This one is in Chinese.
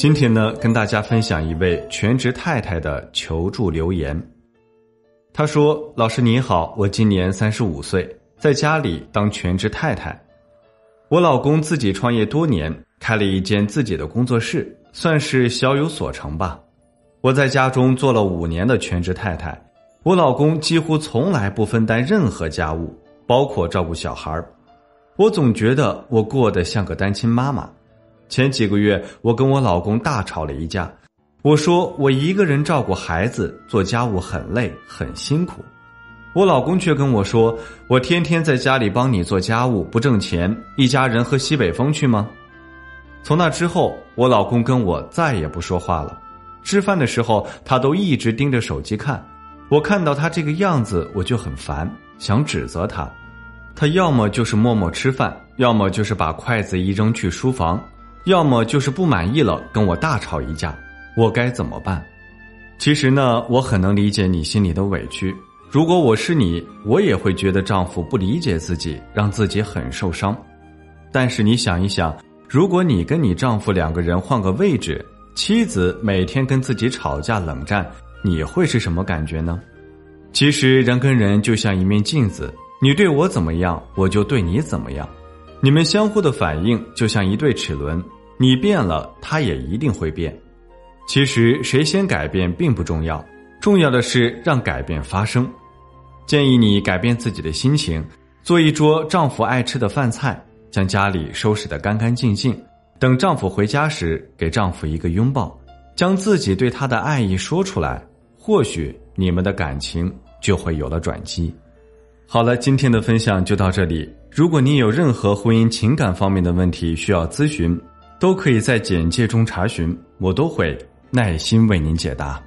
今天呢，跟大家分享一位全职太太的求助留言。她说：“老师你好，我今年三十五岁，在家里当全职太太。我老公自己创业多年，开了一间自己的工作室，算是小有所成吧。我在家中做了五年的全职太太，我老公几乎从来不分担任何家务，包括照顾小孩我总觉得我过得像个单亲妈妈。”前几个月，我跟我老公大吵了一架。我说我一个人照顾孩子、做家务很累很辛苦，我老公却跟我说：“我天天在家里帮你做家务不挣钱，一家人喝西北风去吗？”从那之后，我老公跟我再也不说话了。吃饭的时候，他都一直盯着手机看。我看到他这个样子，我就很烦，想指责他。他要么就是默默吃饭，要么就是把筷子一扔去书房。要么就是不满意了，跟我大吵一架，我该怎么办？其实呢，我很能理解你心里的委屈。如果我是你，我也会觉得丈夫不理解自己，让自己很受伤。但是你想一想，如果你跟你丈夫两个人换个位置，妻子每天跟自己吵架冷战，你会是什么感觉呢？其实人跟人就像一面镜子，你对我怎么样，我就对你怎么样。你们相互的反应就像一对齿轮，你变了，他也一定会变。其实谁先改变并不重要，重要的是让改变发生。建议你改变自己的心情，做一桌丈夫爱吃的饭菜，将家里收拾得干干净净。等丈夫回家时，给丈夫一个拥抱，将自己对他的爱意说出来，或许你们的感情就会有了转机。好了，今天的分享就到这里。如果您有任何婚姻情感方面的问题需要咨询，都可以在简介中查询，我都会耐心为您解答。